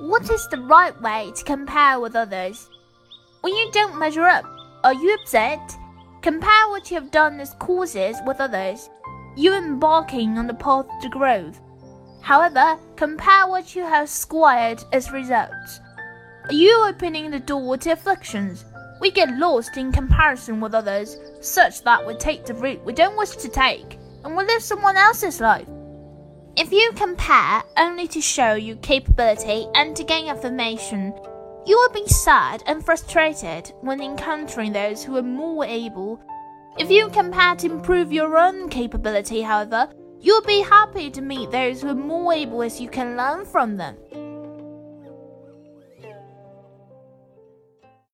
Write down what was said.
What is the right way to compare with others? When you don't measure up, are you upset? Compare what you have done as causes with others. You embarking on the path to growth. However, compare what you have squared as results. Are you opening the door to afflictions? We get lost in comparison with others, such that we take the route we don't wish to take, and we live someone else's life. If you compare only to show your capability and to gain affirmation, you will be sad and frustrated when encountering those who are more able. If you compare to improve your own capability, however, you'll be happy to meet those who are more able as you can learn from them.